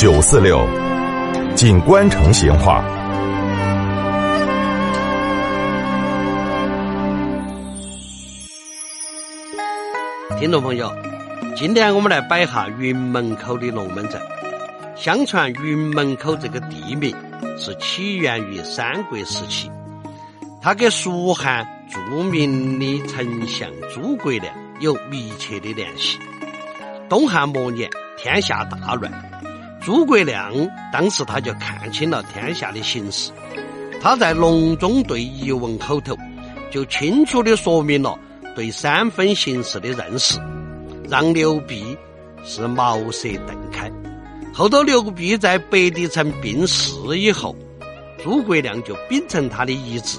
九四六，锦官城闲话。听众朋友，今天我们来摆一下云门口的龙门阵。相传云门口这个地名是起源于三国时期，它跟蜀汉著名的丞相诸葛亮有密切的联系。东汉末年，天下大乱，诸葛亮当时他就看清了天下的形势，他在隆中对一文后头，就清楚的说明了对三分形势的认识，让刘辟是茅塞顿开。后头刘辟在白帝城病逝以后，诸葛亮就秉承他的遗志，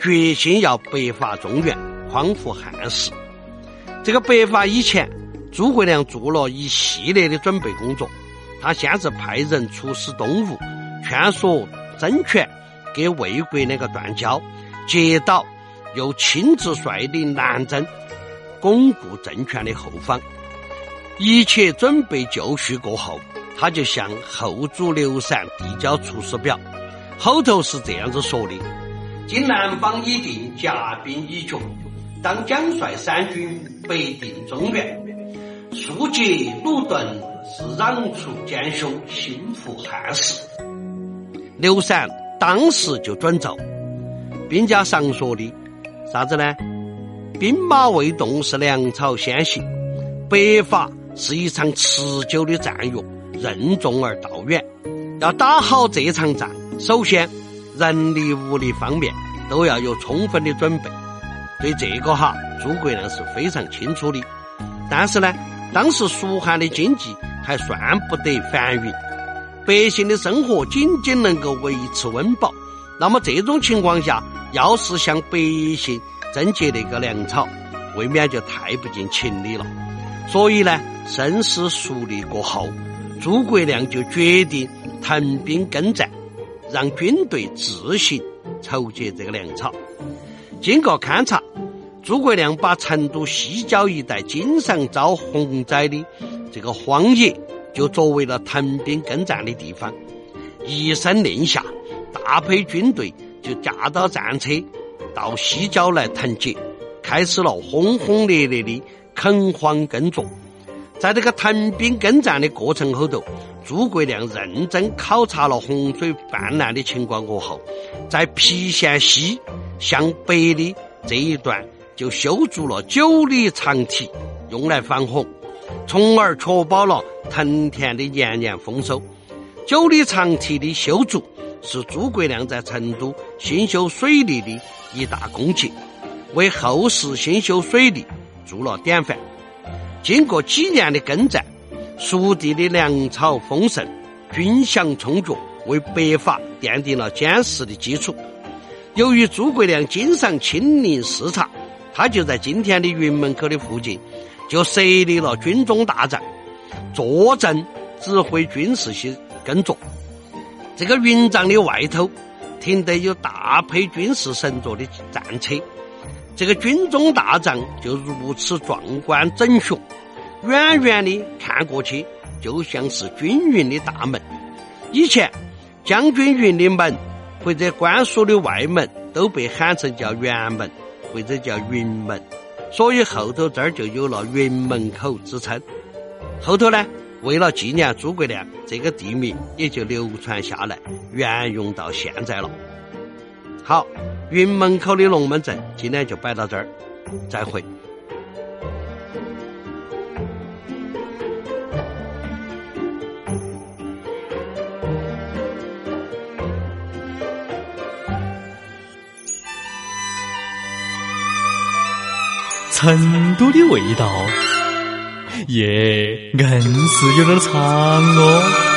决心要北伐中原，匡扶汉室。这个北伐以前，诸葛亮做了一系列的准备工作。他先是派人出使东吴，劝说曾权给魏国那个断交，接到又亲自率领南征，巩固政权的后方。一切准备就绪过后。他就向后主刘禅递交出师表，后头是这样子说的：“今南方已定，甲兵已决，当将率三军北定中原。速捷鲁钝是攘除奸凶，兴复汉室。”刘禅当时就准奏，兵家常说的啥子呢？兵马未动是粮草先行，北伐是一场持久的战役。任重而道远，要打好这场仗，首先人力物力方面都要有充分的准备。对这个哈，诸葛亮是非常清楚的。但是呢，当时蜀汉的经济还算不得繁荣，百姓的生活仅仅能够维持温饱。那么这种情况下，要是向百姓征集那个粮草，未免就太不近情理了。所以呢，深思熟虑过后。诸葛亮就决定屯兵征战，让军队自行筹集这个粮草。经过勘察，诸葛亮把成都西郊一带经常遭洪灾的这个荒野，就作为了屯兵耕战的地方。一声令下，大批军队就驾到战车到西郊来腾集，开始了轰轰烈烈的垦荒耕作。在这个屯兵耕战的过程后头，诸葛亮认真考察了洪水泛滥的情况过后，在郫县西向北的这一段就修筑了九里长堤，用来防洪，从而确保了藤田的年年丰收。九里长堤的修筑是诸葛亮在成都兴修水利的一大功绩，为后世兴修水利做了典范。经过几年的耕战，蜀地的粮草丰盛，军饷充足，为北伐奠定了坚实的基础。由于诸葛亮经常亲临视察，他就在今天的云门口的附近，就设立了军中大帐，坐镇指挥军事些工作。这个云帐的外头停得有大批军事乘坐的战车。这个军中大帐就如此壮观整雄，远远的看过去就像是军营的大门。以前将军营的门或者官署的外门都被喊成叫辕门或者叫云门，所以后头这儿就有了云门口之称。后头呢，为了纪念诸葛亮，这个地名也就流传下来，沿用到现在了。好。云门口的龙门阵，今天就摆到这儿，再会。成都的味道，耶，硬是有点长哦。